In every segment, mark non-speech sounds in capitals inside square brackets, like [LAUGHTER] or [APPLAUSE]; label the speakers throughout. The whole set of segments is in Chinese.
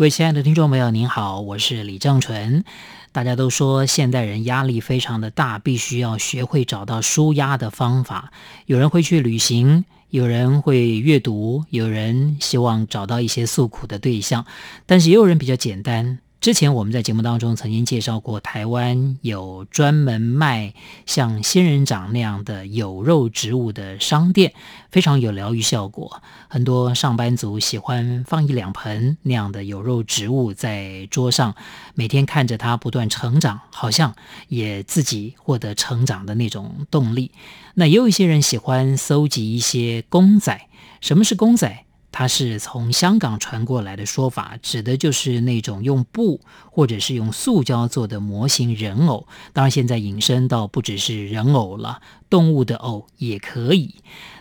Speaker 1: 各位亲爱的听众朋友，您好，我是李正淳。大家都说现代人压力非常的大，必须要学会找到舒压的方法。有人会去旅行，有人会阅读，有人希望找到一些诉苦的对象，但是也有人比较简单。之前我们在节目当中曾经介绍过，台湾有专门卖像仙人掌那样的有肉植物的商店，非常有疗愈效果。很多上班族喜欢放一两盆那样的有肉植物在桌上，每天看着它不断成长，好像也自己获得成长的那种动力。那也有一些人喜欢搜集一些公仔。什么是公仔？它是从香港传过来的说法，指的就是那种用布或者是用塑胶做的模型人偶。当然，现在引申到不只是人偶了，动物的偶也可以。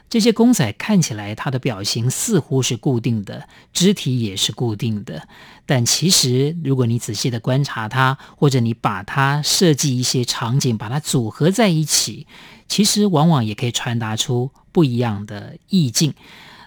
Speaker 1: 这些公仔看起来，它的表情似乎是固定的，肢体也是固定的。但其实，如果你仔细的观察它，或者你把它设计一些场景，把它组合在一起，其实往往也可以传达出不一样的意境。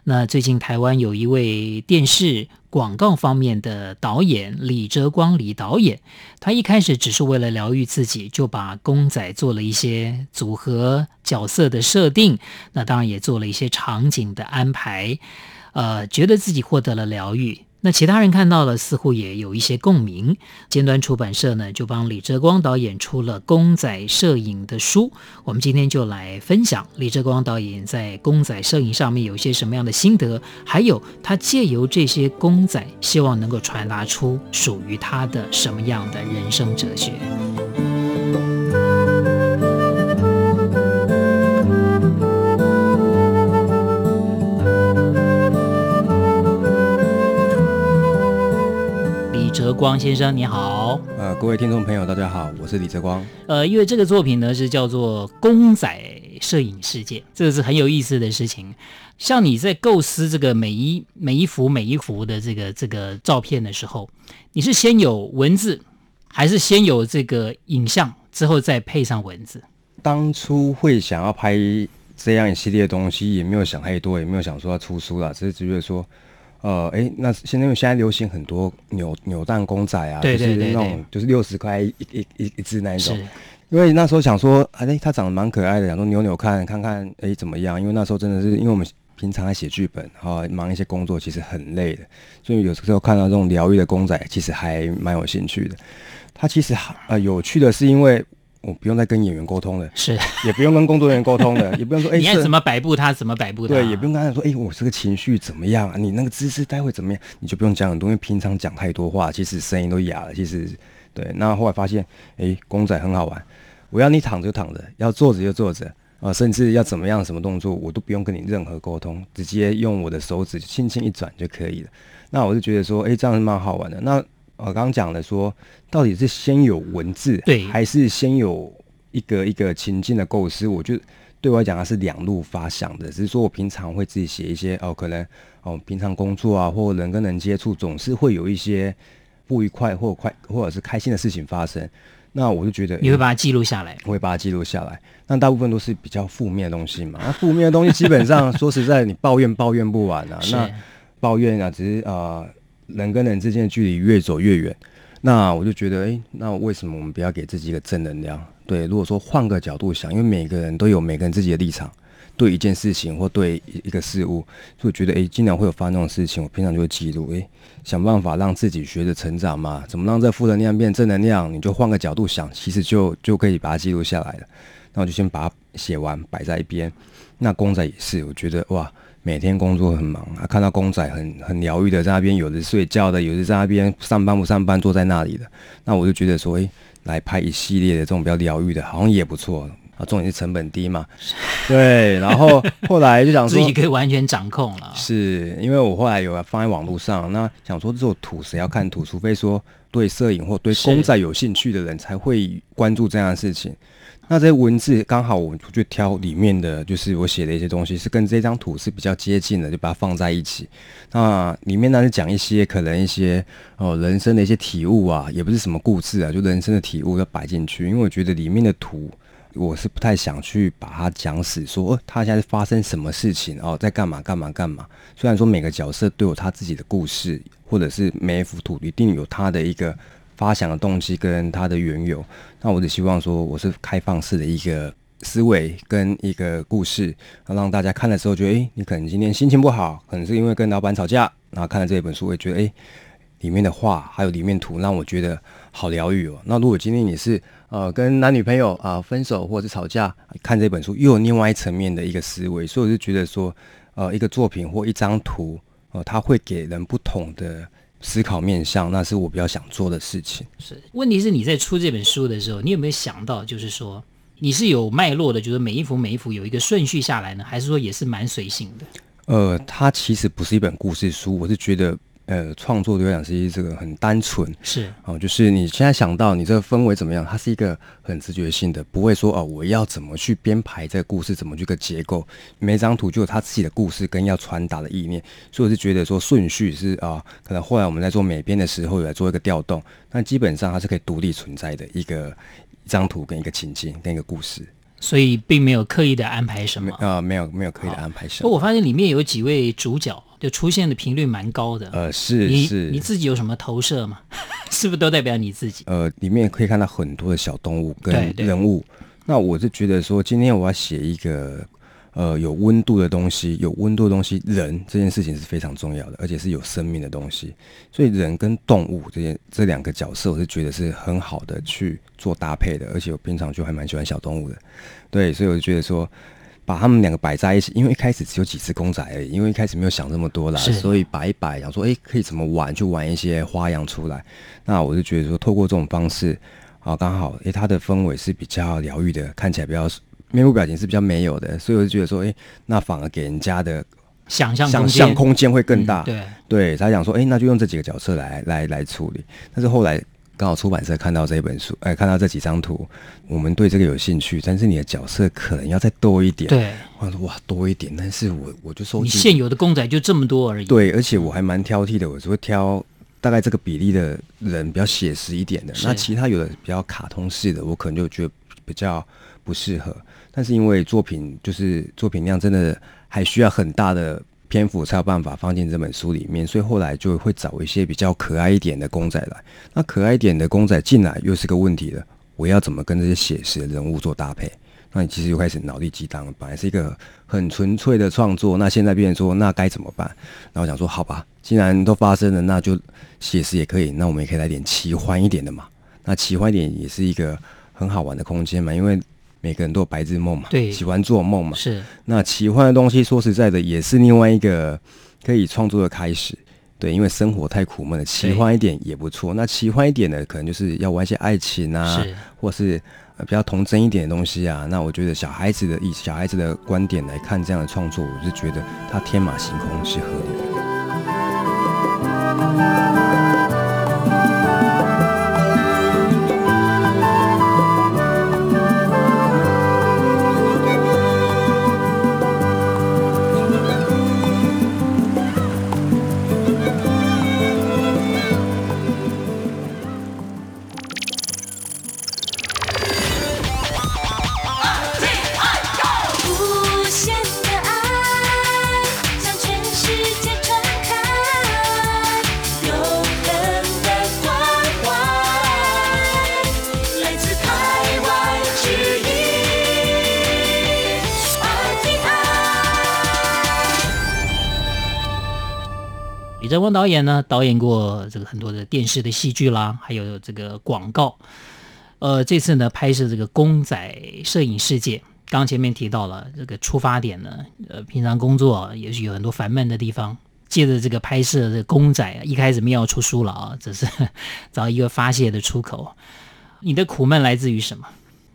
Speaker 1: 那最近台湾有一位电视广告方面的导演李哲光李导演，他一开始只是为了疗愈自己，就把公仔做了一些组合角色的设定，那当然也做了一些场景的安排，呃，觉得自己获得了疗愈。那其他人看到了，似乎也有一些共鸣。尖端出版社呢，就帮李哲光导演出了公仔摄影的书。我们今天就来分享李哲光导演在公仔摄影上面有些什么样的心得，还有他借由这些公仔，希望能够传达出属于他的什么样的人生哲学。光先生，你好。
Speaker 2: 呃，各位听众朋友，大家好，我是李泽光。
Speaker 1: 呃，因为这个作品呢是叫做《公仔摄影世界》，这个是很有意思的事情。像你在构思这个每一每一幅每一幅的这个这个照片的时候，你是先有文字，还是先有这个影像，之后再配上文字？
Speaker 2: 当初会想要拍这样一系列的东西，也没有想太多，也没有想说要出书啦，只是觉得说。呃，哎，那现在因为现在流行很多扭扭蛋公仔啊，
Speaker 1: 对对对对，
Speaker 2: 就是那种就是六十块一一一一只那一种。因为那时候想说，哎，它长得蛮可爱的，想说扭扭看看看，哎，怎么样？因为那时候真的是，因为我们平常在写剧本，哈，忙一些工作，其实很累的，所以有时候看到这种疗愈的公仔，其实还蛮有兴趣的。它其实呃有趣的是，因为。我不用再跟演员沟通了，
Speaker 1: 是，[LAUGHS]
Speaker 2: 也不用跟工作人员沟通了，[LAUGHS] 也不用说，哎，
Speaker 1: 你爱怎么摆布他怎么摆布他，
Speaker 2: 对，也不用跟他说，哎，我这个情绪怎么样啊？你那个姿势待会怎么样？你就不用讲很多，因为平常讲太多话，其实声音都哑了。其实，对，那后来发现，哎，公仔很好玩，我要你躺着就躺着，要坐着就坐着，啊，甚至要怎么样什么动作，我都不用跟你任何沟通，直接用我的手指轻轻一转就可以了。那我就觉得说，哎，这样是蛮好玩的。那我刚刚讲的说，到底是先有文字，
Speaker 1: 对，
Speaker 2: 还是先有一个一个情境的构思？我就对我来讲，它是两路发想的。只是说我平常会自己写一些哦，可能哦，平常工作啊，或人跟人接触，总是会有一些不愉快或快或者是开心的事情发生。那我就觉得你
Speaker 1: 会把它记录下来，
Speaker 2: 我会把它记录下来。那大部分都是比较负面的东西嘛。那负面的东西基本上 [LAUGHS] 说实在，你抱怨抱怨不完啊。那抱怨啊，只是啊、呃，人跟人之间的距离越走越远。那我就觉得，哎，那为什么我们不要给自己一个正能量？对，如果说换个角度想，因为每个人都有每个人自己的立场，对一件事情或对一个事物，就觉得，哎，经常会有发生这种事情，我平常就会记录，哎，想办法让自己学着成长嘛。怎么让这负能量变正能量？你就换个角度想，其实就就可以把它记录下来了。那我就先把它写完，摆在一边。那公仔也是，我觉得哇。每天工作很忙啊，看到公仔很很疗愈的在那边，有的睡觉的，有的在那边上班不上班坐在那里的，那我就觉得说，诶，来拍一系列的这种比较疗愈的，好像也不错啊、啊，重点是成本低嘛。对，然后 [LAUGHS] 后来就想说
Speaker 1: 自己可以完全掌控了。
Speaker 2: 是因为我后来有放在网络上，那想说这种图谁要看图？除非说对摄影或对公仔有兴趣的人才会关注这样的事情。那这些文字刚好我就挑里面的就是我写的一些东西是跟这张图是比较接近的，就把它放在一起。那里面呢是讲一些可能一些哦人生的一些体悟啊，也不是什么故事啊，就人生的体悟要摆进去。因为我觉得里面的图我是不太想去把它讲死，说哦他现在发生什么事情哦，在干嘛干嘛干嘛。虽然说每个角色都有他自己的故事，或者是每一幅图一定有他的一个。发想的动机跟它的缘由，那我只希望说我是开放式的一个思维跟一个故事，让大家看的时候觉得，诶，你可能今天心情不好，可能是因为跟老板吵架，然后看了这本书，会觉得，诶，里面的话还有里面图让我觉得好疗愈哦。那如果今天你是呃跟男女朋友啊、分手或者是吵架，看这本书又有另外一层面的一个思维，所以我就觉得说，呃，一个作品或一张图，呃，它会给人不同的。思考面向，那是我比较想做的事情。
Speaker 1: 是，问题是你在出这本书的时候，你有没有想到，就是说你是有脉络的，就是每一幅每一幅有一个顺序下来呢，还是说也是蛮随性的？
Speaker 2: 呃，它其实不是一本故事书，我是觉得。呃，创作对我来讲是这个很单纯，
Speaker 1: 是
Speaker 2: 哦，就是你现在想到你这个氛围怎么样，它是一个很直觉性的，不会说哦，我要怎么去编排这个故事，怎么去个结构，每张图就有它自己的故事跟要传达的意念，所以我是觉得说顺序是啊、呃，可能后来我们在做美编的时候有来做一个调动，但基本上它是可以独立存在的一个一张图跟一个情境跟一个故事，
Speaker 1: 所以并没有刻意的安排什么
Speaker 2: 啊、呃，没有没有刻意的安排什么。
Speaker 1: 我发现里面有几位主角。就出现的频率蛮高的，
Speaker 2: 呃，是
Speaker 1: 你
Speaker 2: 是，
Speaker 1: 你自己有什么投射吗？[LAUGHS] 是不是都代表你自己？
Speaker 2: 呃，里面可以看到很多的小动物跟人物。那我是觉得说，今天我要写一个呃有温度的东西，有温度的东西，人这件事情是非常重要的，而且是有生命的东西。所以人跟动物这件这两个角色，我是觉得是很好的去做搭配的。而且我平常就还蛮喜欢小动物的，对，所以我就觉得说。把他们两个摆在一起，因为一开始只有几只公仔而已，因为一开始没有想这么多啦，所以摆一摆，想说，哎，可以怎么玩，就玩一些花样出来。那我就觉得说，透过这种方式，啊，刚好，哎，它的氛围是比较疗愈的，看起来比较面部表情是比较没有的，所以我就觉得说，哎，那反而给人家的
Speaker 1: 想象
Speaker 2: 想象空间会更大。
Speaker 1: 嗯、对，
Speaker 2: 对，他想说，哎，那就用这几个角色来来来处理。但是后来。刚好出版社看到这本书，哎，看到这几张图，我们对这个有兴趣，但是你的角色可能要再多一点。
Speaker 1: 对，
Speaker 2: 我说哇，多一点，但是我我就说，
Speaker 1: 你现有的公仔就这么多而已。
Speaker 2: 对，而且我还蛮挑剔的，我只会挑大概这个比例的人比较写实一点的，那其他有的比较卡通式的，我可能就觉得比较不适合。但是因为作品就是作品量真的还需要很大的。篇幅才有办法放进这本书里面，所以后来就会找一些比较可爱一点的公仔来。那可爱一点的公仔进来又是个问题了，我要怎么跟这些写实的人物做搭配？那你其实又开始脑力激荡了。本来是一个很纯粹的创作，那现在变成说，那该怎么办？然后想说，好吧，既然都发生了，那就写实也可以。那我们也可以来点奇幻一点的嘛。那奇幻一点也是一个很好玩的空间嘛，因为。每个人都有白日梦嘛，对，喜欢做梦嘛，
Speaker 1: 是。
Speaker 2: 那奇幻的东西，说实在的，也是另外一个可以创作的开始，对，因为生活太苦闷了，奇幻一点也不错。那奇幻一点的，可能就是要玩一些爱情啊，是，或是比较童真一点的东西啊。那我觉得小孩子的以小孩子的观点来看这样的创作，我是觉得它天马行空是合理的。
Speaker 1: 李正光导演呢，导演过这个很多的电视的戏剧啦，还有这个广告。呃，这次呢拍摄这个公仔摄影世界，刚前面提到了这个出发点呢，呃，平常工作也许有很多烦闷的地方，借着这个拍摄这个公仔，一开始没有出书了啊，只是 [LAUGHS] 找一个发泄的出口。你的苦闷来自于什么？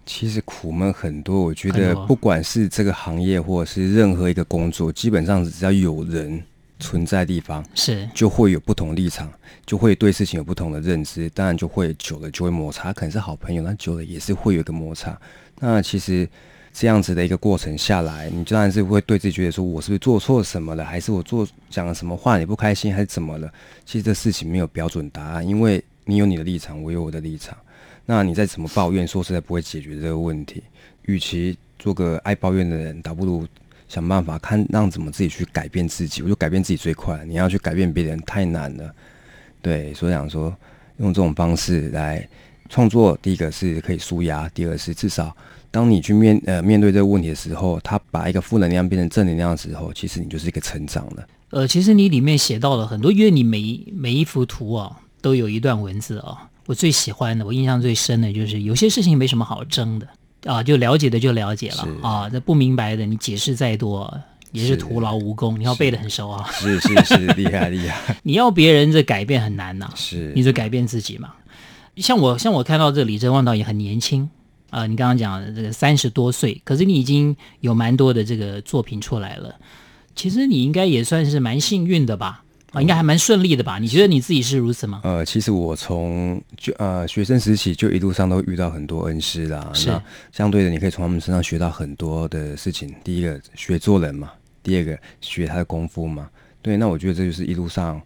Speaker 2: 其实苦闷很多，我觉得不管是这个行业或者是任何一个工作，基本上只要有人存在的地方，
Speaker 1: 是就
Speaker 2: 会有不同的立场，就会对事情有不同的认知，当然就会久了就会摩擦，可能是好朋友，那久了也是会有一个摩擦。那其实这样子的一个过程下来，你当然是会对自己觉得说，我是不是做错什么了，还是我做讲了什么话你不开心，还是怎么了？其实这事情没有标准答案，因为你有你的立场，我有我的立场。那你再怎么抱怨，说实在不会解决这个问题。与其做个爱抱怨的人，倒不如想办法看让怎么自己去改变自己。我就改变自己最快，你要去改变别人太难了。对，所以想说用这种方式来创作，第一个是可以舒压，第二是至少当你去面呃面对这个问题的时候，他把一个负能量变成正能量的时候，其实你就是一个成长了。
Speaker 1: 呃，其实你里面写到了很多，因为你每每一幅图啊都有一段文字啊。我最喜欢的，我印象最深的就是有些事情没什么好争的啊，就了解的就了解了啊，那不明白的你解释再多也是徒劳无功。你要背得很熟啊，
Speaker 2: 是是是，厉害厉害。[LAUGHS]
Speaker 1: 你要别人这改变很难呐、啊，
Speaker 2: 是，
Speaker 1: 你就改变自己嘛。像我像我看到这李正旺导演很年轻啊，你刚刚讲的这个三十多岁，可是你已经有蛮多的这个作品出来了，其实你应该也算是蛮幸运的吧。啊，应该还蛮顺利的吧？你觉得你自己是如此吗？
Speaker 2: 呃，其实我从就呃学生时期就一路上都遇到很多恩师啦。
Speaker 1: 是。
Speaker 2: 那相对的，你可以从他们身上学到很多的事情。第一个学做人嘛，第二个学他的功夫嘛。对，那我觉得这就是一路上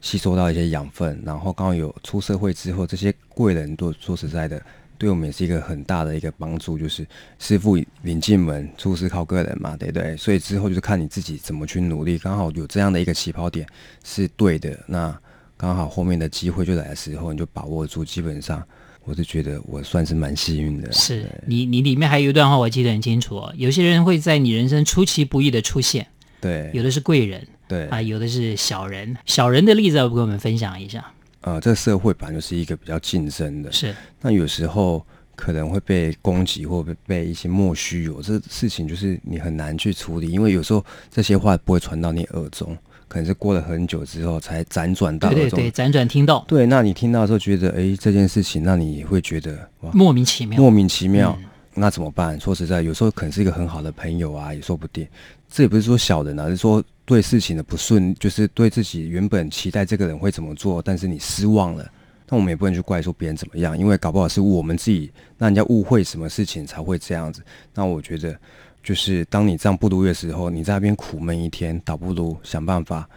Speaker 2: 吸收到一些养分。然后刚好有出社会之后，这些贵人都说实在的。对我们也是一个很大的一个帮助，就是师傅领进门，出师靠个人嘛，对不对？所以之后就是看你自己怎么去努力，刚好有这样的一个起跑点是对的，那刚好后面的机会就来的时候，你就把握住。基本上，我是觉得我算是蛮幸运的。
Speaker 1: 是你，你里面还有一段话我记得很清楚哦，有些人会在你人生出其不意的出现，
Speaker 2: 对，
Speaker 1: 有的是贵人，
Speaker 2: 对
Speaker 1: 啊，有的是小人。小人的例子要不跟我们分享一下？
Speaker 2: 呃，这个社会本来就是一个比较竞争的，
Speaker 1: 是。
Speaker 2: 那有时候可能会被攻击，或被被一些莫须有，这事情就是你很难去处理，因为有时候这些话不会传到你耳中，可能是过了很久之后才辗转到。
Speaker 1: 对对对，辗转听到。
Speaker 2: 对，那你听到的时候觉得，哎，这件事情，那你会觉得哇，
Speaker 1: 莫名其妙，
Speaker 2: 莫名其妙。嗯、那怎么办？说实在，有时候可能是一个很好的朋友啊，也说不定。这也不是说小人啊，是说对事情的不顺，就是对自己原本期待这个人会怎么做，但是你失望了。那我们也不能去怪说别人怎么样，因为搞不好是我们自己让人家误会什么事情才会这样子。那我觉得，就是当你这样不如意的时候，你在那边苦闷一天，倒不如想办法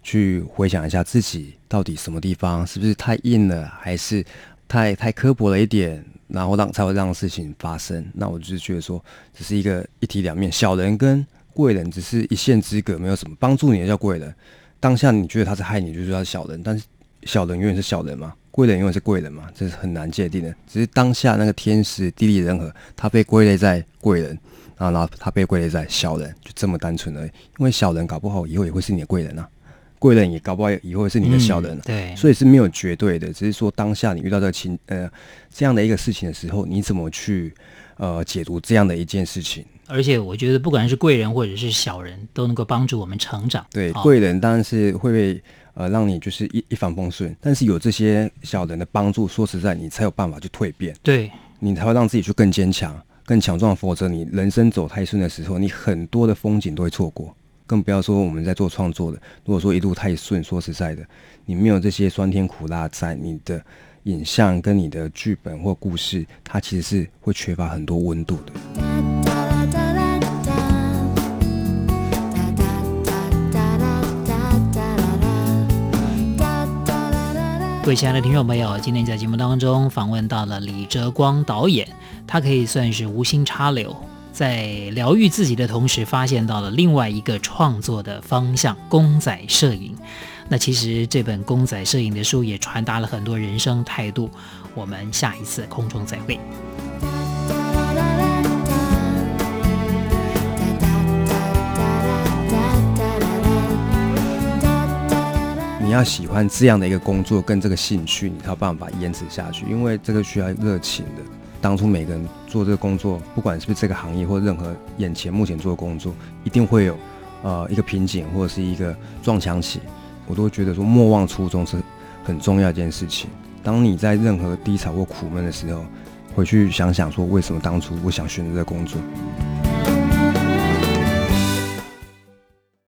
Speaker 2: 去回想一下自己到底什么地方是不是太硬了，还是太太刻薄了一点，然后让才会让事情发生。那我就是觉得说，只是一个一体两面，小人跟贵人只是一线之隔，没有什么帮助你的叫贵人。当下你觉得他是害你，就是他是小人，但是小人永远是小人嘛。贵人永远是贵人嘛，这是很难界定的。只是当下那个天时地利人和，他被归类在贵人，然后他被归类在小人，就这么单纯而已。因为小人搞不好以后也会是你的贵人啊，贵人也搞不好以后是你的小人。
Speaker 1: 嗯，对，
Speaker 2: 所以是没有绝对的，只是说当下你遇到这个情呃这样的一个事情的时候，你怎么去呃解读这样的一件事情？
Speaker 1: 而且我觉得，不管是贵人或者是小人，都能够帮助我们成长。
Speaker 2: 对，贵人当然是会被。呃，让你就是一一帆风顺，但是有这些小人的帮助，说实在，你才有办法去蜕变，
Speaker 1: 对，
Speaker 2: 你才会让自己去更坚强、更强壮。否则，你人生走太顺的时候，你很多的风景都会错过，更不要说我们在做创作的。如果说一路太顺，说实在的，你没有这些酸甜苦辣在，你的影像跟你的剧本或故事，它其实是会缺乏很多温度的。
Speaker 1: 各位亲爱的听众朋友，今天在节目当中访问到了李哲光导演，他可以算是无心插柳，在疗愈自己的同时，发现到了另外一个创作的方向——公仔摄影。那其实这本公仔摄影的书也传达了很多人生态度。我们下一次空中再会。
Speaker 2: 你要喜欢这样的一个工作跟这个兴趣，你才有办法坚持下去。因为这个需要热情的。当初每个人做这个工作，不管是不是这个行业或任何眼前目前做的工作，一定会有呃一个瓶颈或者是一个撞墙期。我都觉得说莫忘初衷是很重要一件事情。当你在任何低潮或苦闷的时候，回去想想说，为什么当初我想选择这工作。